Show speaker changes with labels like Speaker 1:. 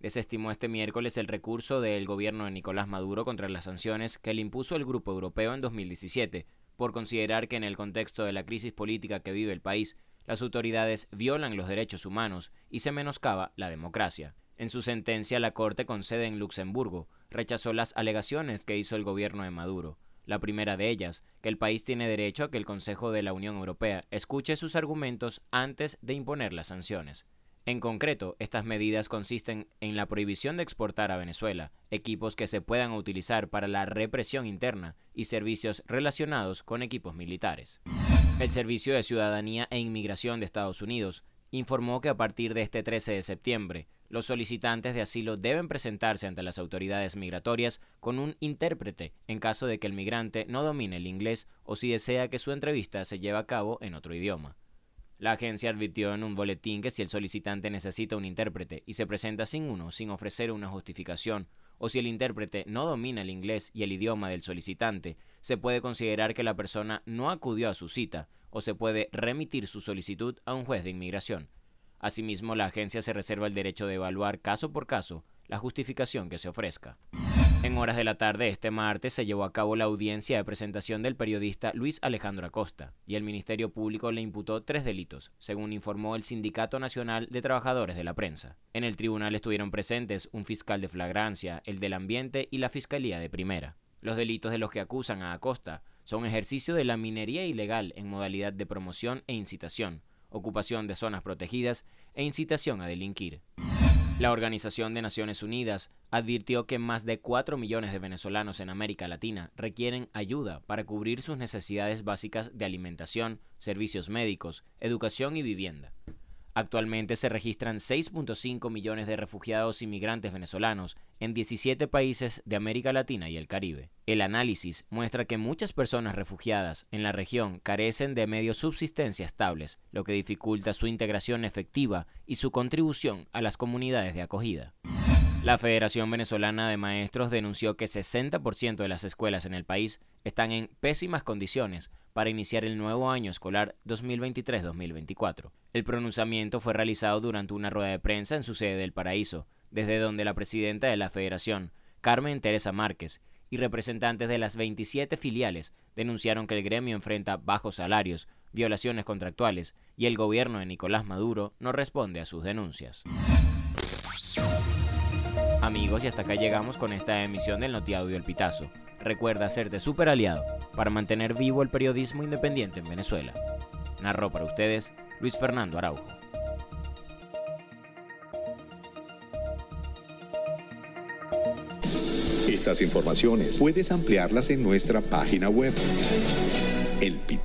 Speaker 1: desestimó este miércoles el recurso del gobierno de Nicolás Maduro contra las sanciones que le impuso el Grupo Europeo en 2017, por considerar que en el contexto de la crisis política que vive el país, las autoridades violan los derechos humanos y se menoscaba la democracia. En su sentencia, la Corte con sede en Luxemburgo rechazó las alegaciones que hizo el gobierno de Maduro. La primera de ellas, que el país tiene derecho a que el Consejo de la Unión Europea escuche sus argumentos antes de imponer las sanciones. En concreto, estas medidas consisten en la prohibición de exportar a Venezuela equipos que se puedan utilizar para la represión interna y servicios relacionados con equipos militares. El Servicio de Ciudadanía e Inmigración de Estados Unidos informó que a partir de este 13 de septiembre, los solicitantes de asilo deben presentarse ante las autoridades migratorias con un intérprete en caso de que el migrante no domine el inglés o si desea que su entrevista se lleve a cabo en otro idioma. La agencia advirtió en un boletín que si el solicitante necesita un intérprete y se presenta sin uno sin ofrecer una justificación, o si el intérprete no domina el inglés y el idioma del solicitante, se puede considerar que la persona no acudió a su cita o se puede remitir su solicitud a un juez de inmigración. Asimismo, la agencia se reserva el derecho de evaluar caso por caso la justificación que se ofrezca. En horas de la tarde este martes se llevó a cabo la audiencia de presentación del periodista Luis Alejandro Acosta y el Ministerio Público le imputó tres delitos, según informó el Sindicato Nacional de Trabajadores de la Prensa. En el tribunal estuvieron presentes un fiscal de flagrancia, el del ambiente y la Fiscalía de Primera. Los delitos de los que acusan a Acosta son ejercicio de la minería ilegal en modalidad de promoción e incitación, ocupación de zonas protegidas e incitación a delinquir. La Organización de Naciones Unidas advirtió que más de 4 millones de venezolanos en América Latina requieren ayuda para cubrir sus necesidades básicas de alimentación, servicios médicos, educación y vivienda. Actualmente se registran 6.5 millones de refugiados inmigrantes venezolanos en 17 países de América Latina y el Caribe. El análisis muestra que muchas personas refugiadas en la región carecen de medios subsistencia estables, lo que dificulta su integración efectiva y su contribución a las comunidades de acogida. La Federación Venezolana de Maestros denunció que 60% de las escuelas en el país están en pésimas condiciones para iniciar el nuevo año escolar 2023-2024. El pronunciamiento fue realizado durante una rueda de prensa en su sede del Paraíso, desde donde la presidenta de la Federación, Carmen Teresa Márquez, y representantes de las 27 filiales denunciaron que el gremio enfrenta bajos salarios, violaciones contractuales y el gobierno de Nicolás Maduro no responde a sus denuncias. Y hasta acá llegamos con esta emisión del Notiaudio El Pitazo. Recuerda hacerte super aliado para mantener vivo el periodismo independiente en Venezuela. Narró para ustedes Luis Fernando Araujo.
Speaker 2: Estas informaciones puedes ampliarlas en nuestra página web